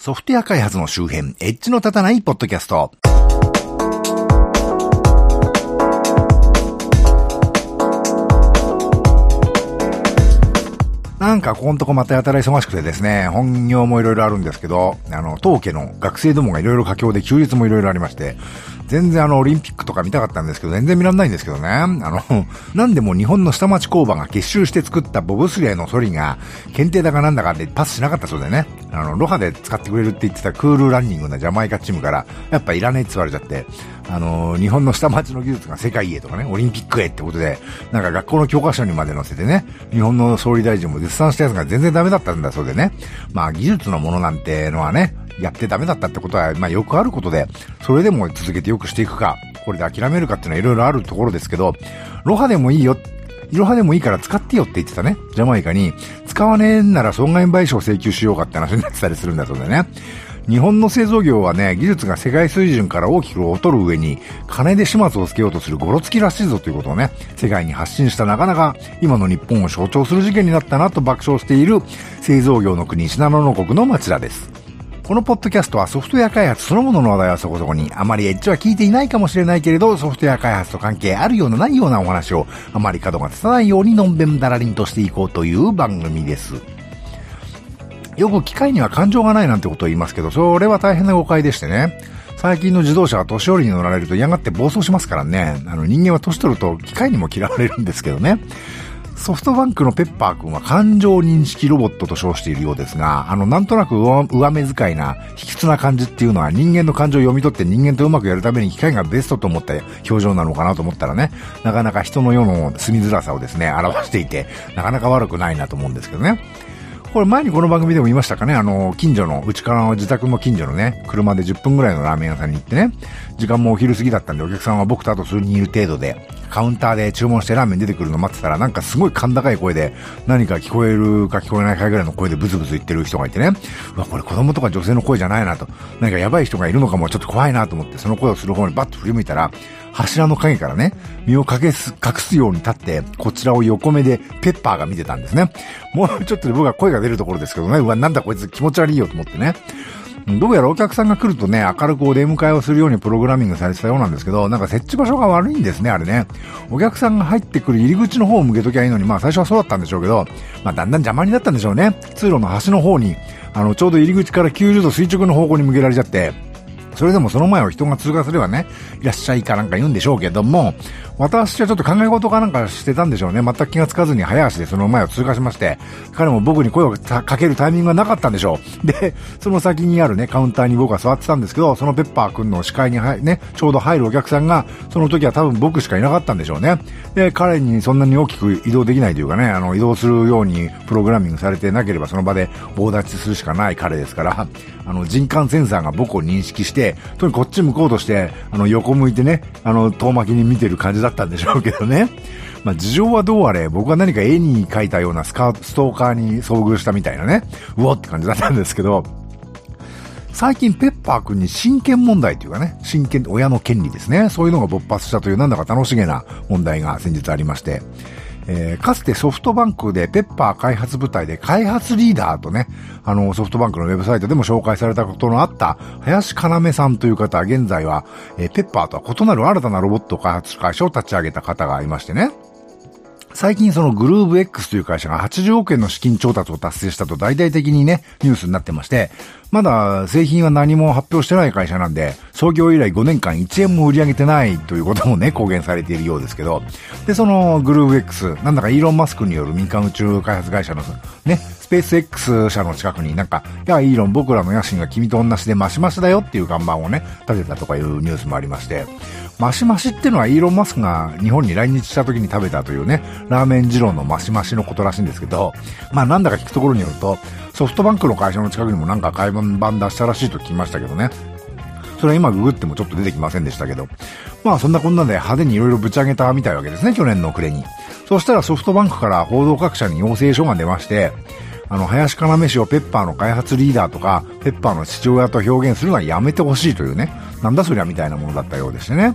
ソフトウェア開発の周辺、エッジの立たないポッドキャスト。なんかここんとこまたやたら忙しくてですね、本業もいろいろあるんですけど、あの、当家の学生どもがいろいろ佳境で休日もいろいろありまして、全然あの、オリンピックとか見たかったんですけど、全然見らんないんですけどね。あの、なんでも日本の下町工場が結集して作ったボブスレーのソリが、検定だかなんだかでパスしなかったそうでね。あの、ロハで使ってくれるって言ってたクールランニングなジャマイカチームから、やっぱいらねえって言われちゃって、あの、日本の下町の技術が世界へとかね、オリンピックへってことで、なんか学校の教科書にまで載せてね、日本の総理大臣も絶賛したやつが全然ダメだったんだそうでね。まあ技術のものなんてのはね、やってダメだったってことは、まあよくあることで、それでも続けてよくしていくか、これで諦めるかっていうのはいろいろあるところですけど、ロハでもいいよ、いろはでもいいから使ってよって言ってたね、ジャマイカに、使わねえんなら損害賠償請求しようかって話になってたりするんだそうだね。日本の製造業はね、技術が世界水準から大きく劣る上に、金で始末をつけようとするゴロつきらしいぞということをね、世界に発信したなかなか今の日本を象徴する事件になったなと爆笑している製造業の国、信濃の国の町田です。このポッドキャストはソフトウェア開発そのものの話題はそこそこに、あまりエッジは聞いていないかもしれないけれど、ソフトウェア開発と関係あるようなないようなお話を、あまり角が立たないようにのんべんだらりんとしていこうという番組です。よく機械には感情がないなんてことを言いますけど、それは大変な誤解でしてね。最近の自動車は年寄りに乗られると嫌がって暴走しますからね。あの人間は年取ると機械にも嫌われるんですけどね。ソフトバンクのペッパー君は感情認識ロボットと称しているようですが、あの、なんとなく上目遣いな、卑屈な感じっていうのは人間の感情を読み取って人間とうまくやるために機械がベストと思った表情なのかなと思ったらね、なかなか人の世の住みづらさをですね、表していて、なかなか悪くないなと思うんですけどね。これ前にこの番組でも言いましたかね、あの、近所の、うちからの自宅の近所のね、車で10分ぐらいのラーメン屋さんに行ってね、時間もお昼過ぎだったんでお客さんは僕とあと数人いる程度で、カウンターで注文してラーメン出てくるの待ってたら、なんかすごい甲高い声で、何か聞こえるか聞こえないかぐらいの声でブツブツ言ってる人がいてね、うわ、これ子供とか女性の声じゃないなと、なんかやばい人がいるのかもちょっと怖いなと思って、その声をする方にバッと振り向いたら、柱の影からね、身を隠す、隠すように立って、こちらを横目でペッパーが見てたんですね。もうちょっとで僕は声が出るところですけどね、うわ、なんだこいつ気持ち悪いよと思ってね。どうやらお客さんが来るとね、明るくお出迎えをするようにプログラミングされてたようなんですけど、なんか設置場所が悪いんですね、あれね。お客さんが入ってくる入り口の方を向けときゃいいのに、まあ最初はそうだったんでしょうけど、まあだんだん邪魔になったんでしょうね。通路の端の方に、あの、ちょうど入り口から90度垂直の方向に向けられちゃって、それでもその前を人が通過すればね、いらっしゃいかなんか言うんでしょうけども、私はちょっと考え事かなんかしてたんでしょうね。全く気がつかずに早足でその前を通過しまして、彼も僕に声をかけるタイミングがなかったんでしょう。で、その先にあるね、カウンターに僕は座ってたんですけど、そのペッパーくんの視界にね、ちょうど入るお客さんが、その時は多分僕しかいなかったんでしょうね。で、彼にそんなに大きく移動できないというかね、あの、移動するようにプログラミングされてなければその場で棒立ちするしかない彼ですから、あの、人感センサーが僕を認識して、とにかくこっち向こうとして、あの、横向いてね、あの、遠巻きに見てる感じだったんでしょうけどね。まあ、事情はどうあれ、僕は何か絵に描いたようなスカストーカーに遭遇したみたいなね、うおって感じだったんですけど、最近ペッパー君に親権問題というかね、親権、親の権利ですね。そういうのが勃発したというなんだか楽しげな問題が先日ありまして、えー、かつてソフトバンクでペッパー開発部隊で開発リーダーとね、あの、ソフトバンクのウェブサイトでも紹介されたことのあった、林要さんという方は、現在は、えー、ペッパーとは異なる新たなロボット開発会社を立ち上げた方がいましてね。最近そのグルーブ X という会社が80億円の資金調達を達成したと大々的にね、ニュースになってまして、まだ製品は何も発表してない会社なんで、創業以来5年間1円も売り上げてないということもね、公言されているようですけど、で、そのグルーブ X、なんだかイーロン・マスクによる民間宇宙開発会社のね、スペース X 社の近くになんか、いや、イーロン僕らの野心が君と同じでマシマシだよっていう看板をね、立てたとかいうニュースもありまして、マシマシっていうのはイーロン・マスクが日本に来日した時に食べたというね、ラーメン二郎のマシマシのことらしいんですけど、まあなんだか聞くところによると、ソフトバンクの会社の近くにもなんか買い板出したらしいと聞きましたけどね。それは今ググってもちょっと出てきませんでしたけど。まあそんなこんなで派手に色々ぶち上げたみたいわけですね、去年の暮れに。そしたらソフトバンクから報道各社に要請書が出まして、あの、林要氏をペッパーの開発リーダーとか、ペッパーの父親と表現するのはやめてほしいというね、なんだそりゃみたいなものだったようでしてね。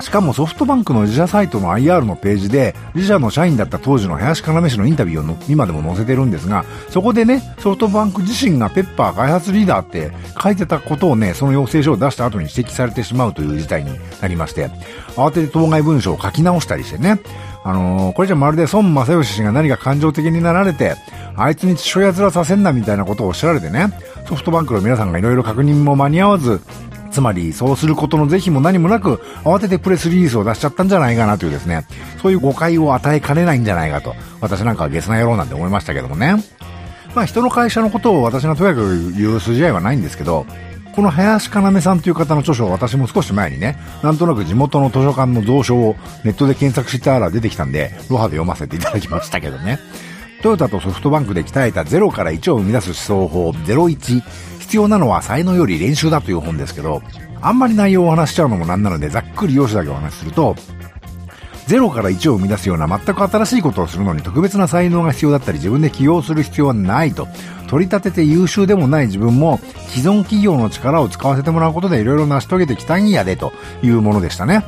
しかもソフトバンクの自社サイトの IR のページで、自社の社員だった当時の林要氏のインタビューを今でも載せてるんですが、そこでね、ソフトバンク自身がペッパー開発リーダーって書いてたことをね、その要請書を出した後に指摘されてしまうという事態になりまして、慌てて当該文書を書き直したりしてね、あのー、これじゃまるで孫正義氏が何か感情的になられて、あいつに父親面させんなみたいなことをおっしゃられてね、ソフトバンクの皆さんが色々確認も間に合わず、つまり、そうすることの是非も何もなく、慌ててプレスリリースを出しちゃったんじゃないかなというですね、そういう誤解を与えかねないんじゃないかと、私なんかはゲスな野郎なんて思いましたけどもね。まあ人の会社のことを私がとやかく言う筋合いはないんですけど、この林要さんという方の著書を私も少し前にね、なんとなく地元の図書館の蔵書をネットで検索したら出てきたんで、ロハで読ませていただきましたけどね。トヨタとソフトバンクで鍛えた0から1を生み出す思想法01必要なのは才能より練習だという本ですけど、あんまり内容を話しちゃうのもなんなので、ざっくり用紙だけお話しすると、0から1を生み出すような全く新しいことをするのに特別な才能が必要だったり自分で起業する必要はないと。取り立てて優秀でもない自分も既存企業の力を使わせてもらうことで色々成し遂げてきたんやでというものでしたね。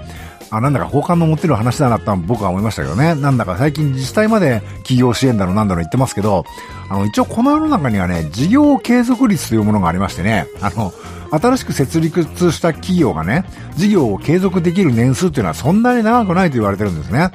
あ、なんだか法官の持ってる話だなと僕は思いましたけどね。なんだか最近自治体まで企業支援だのなんだの言ってますけど、あの、一応この世の中にはね、事業継続率というものがありましてね、あの、新しく設立した企業がね、事業を継続できる年数っていうのはそんなに長くないと言われてるんですね。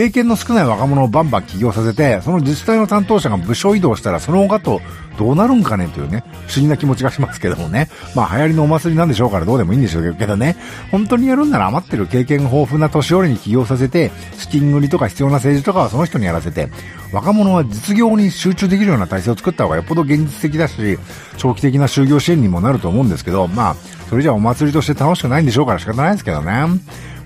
経験の少ない若者をバンバン起業させて、その自治体の担当者が部署移動したら、その他とどうなるんかねというね、不思議な気持ちがしますけどもね。まあ流行りのお祭りなんでしょうからどうでもいいんでしょうけどね。本当にやるんなら余ってる経験豊富な年寄りに起業させて、資金繰りとか必要な政治とかはその人にやらせて、若者は実業に集中できるような体制を作った方がよっぽど現実的だし、長期的な就業支援にもなると思うんですけど、まあ、それじゃお祭りとして楽しくないんでしょうから仕方ないですけどね。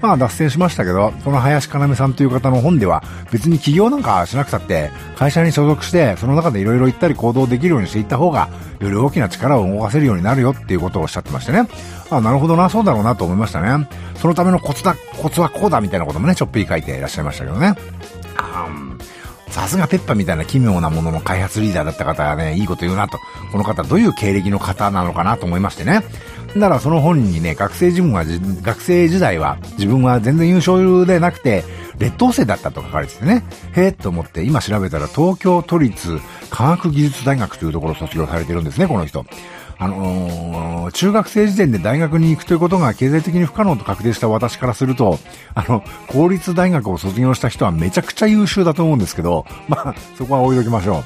まあ脱線しましたけど、この林要さんという方の本では、別に起業なんかしなくたって、会社に所属して、その中でいろいろ行ったり行動できるようにしていった方が、より大きな力を動かせるようになるよっていうことをおっしゃってましてね。あ、なるほどな、そうだろうなと思いましたね。そのためのコツだ、コツはこうだみたいなこともね、ちょっぴり書いていらっしゃいましたけどね。さすがペッパみたいな奇妙なものの開発リーダーだった方はね、いいこと言うなと。この方どういう経歴の方なのかなと思いましてね。ならその本にね、学生自分は、学生時代は自分は全然優秀でなくて、劣等生だったと書かれててね、へえと思って今調べたら東京都立科学技術大学というところを卒業されてるんですね、この人。あのー、中学生時点で大学に行くということが経済的に不可能と確定した私からすると、あの、公立大学を卒業した人はめちゃくちゃ優秀だと思うんですけど、まあ、そこは置いときましょ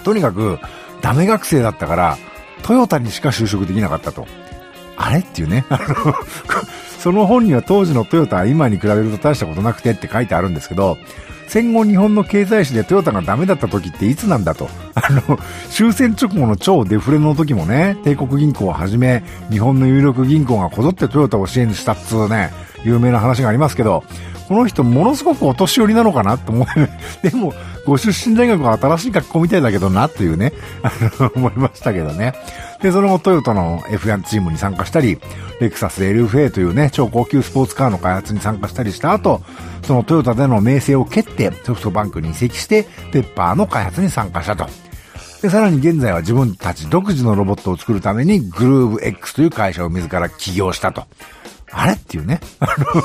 う。とにかく、ダメ学生だったから、トヨタにしか就職できなかったと。あれ？っていうね。あのその本には当時のトヨタは今に比べると大したことなくてって書いてあるんですけど、戦後日本の経済史でトヨタがダメだった時っていつなんだと。あの、終戦直後の超デフレの時もね、帝国銀行をはじめ、日本の有力銀行がこぞってトヨタを支援したっつうね、有名な話がありますけど、この人ものすごくお年寄りなのかなと思う。でも、ご出身大学は新しい学校みたいだけどな、というね、あの、思いましたけどね。で、その後トヨタの F1 チームに参加したり、レクサス LFA というね、超高級スポーツカーの開発に参加したりした後、そのトヨタでの名声を蹴ってソフトバンクに移籍して、ペッパーの開発に参加したと。で、さらに現在は自分たち独自のロボットを作るためにグルーブ X という会社を自ら起業したと。あれ？っていうね。あの、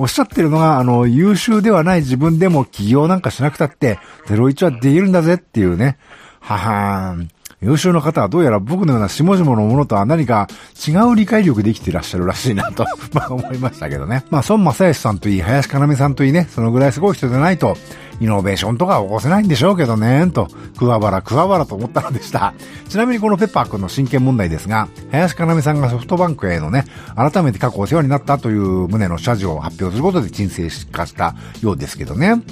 おっしゃってるのが、あの、優秀ではない自分でも起業なんかしなくたって、01はできるんだぜっていうね。ははーん。優秀な方はどうやら僕のような下々のものとは何か違う理解力で生きていらっしゃるらしいなと まあ思いましたけどね。まあ孫正義さんといい、林要さんといいね、そのぐらいすごい人でないと、イノベーションとか起こせないんでしょうけどね、と、桑原桑原と思ったのでした。ちなみにこのペッパーくんの真剣問題ですが、林要さんがソフトバンクへのね、改めて過去お世話になったという旨の謝辞を発表することで沈静化したようですけどね。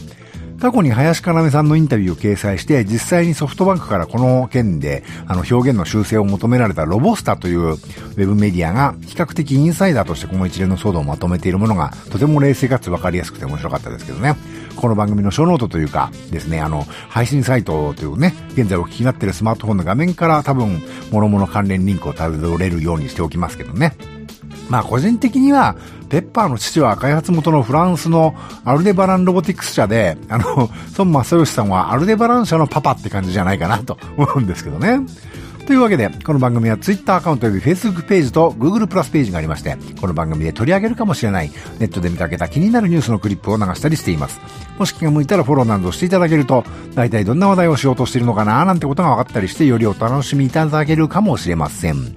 過去に林要さんのインタビューを掲載して、実際にソフトバンクからこの件で、あの、表現の修正を求められたロボスタというウェブメディアが、比較的インサイダーとしてこの一連の騒動をまとめているものが、とても冷静かつ分かりやすくて面白かったですけどね。この番組のショーノートというかですね、あの、配信サイトというね、現在お聞きになっているスマートフォンの画面から多分、諸々関連リンクをたどれるようにしておきますけどね。まあ個人的には、ペッパーの父は開発元のフランスのアルデバランロボティクス社で、あの、孫正義さんはアルデバラン社のパパって感じじゃないかなと思うんですけどね。というわけで、この番組は Twitter アカウント及び Facebook ページと Google プラスページがありまして、この番組で取り上げるかもしれないネットで見かけた気になるニュースのクリップを流したりしています。もし気が向いたらフォローなどしていただけると、大体どんな話題をしようとしているのかななんてことが分かったりして、よりお楽しみいただけるかもしれません。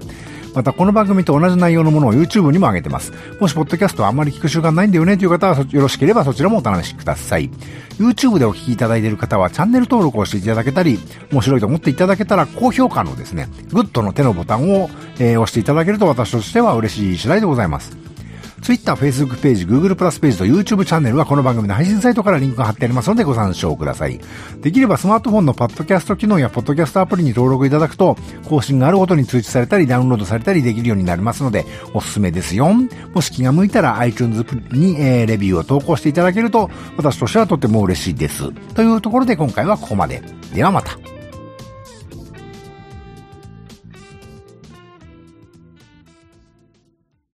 またこの番組と同じ内容のものを YouTube にも上げてます。もしポッドキャストはあんまり聞く習慣ないんだよねという方はよろしければそちらもお試しください。YouTube でお聞きいただいている方はチャンネル登録をしていただけたり、面白いと思っていただけたら高評価のですね、グッドの手のボタンを、えー、押していただけると私としては嬉しい次第でございます。Twitter、Facebook ページ、Google プラスページと YouTube チャンネルはこの番組の配信サイトからリンクが貼ってありますのでご参照ください。できればスマートフォンのパッドキャスト機能やポッドキャストアプリに登録いただくと、更新があるごとに通知されたりダウンロードされたりできるようになりますので、おすすめですよ。もし気が向いたら iTunes に、えー、レビューを投稿していただけると、私としてはとても嬉しいです。というところで今回はここまで。ではまた。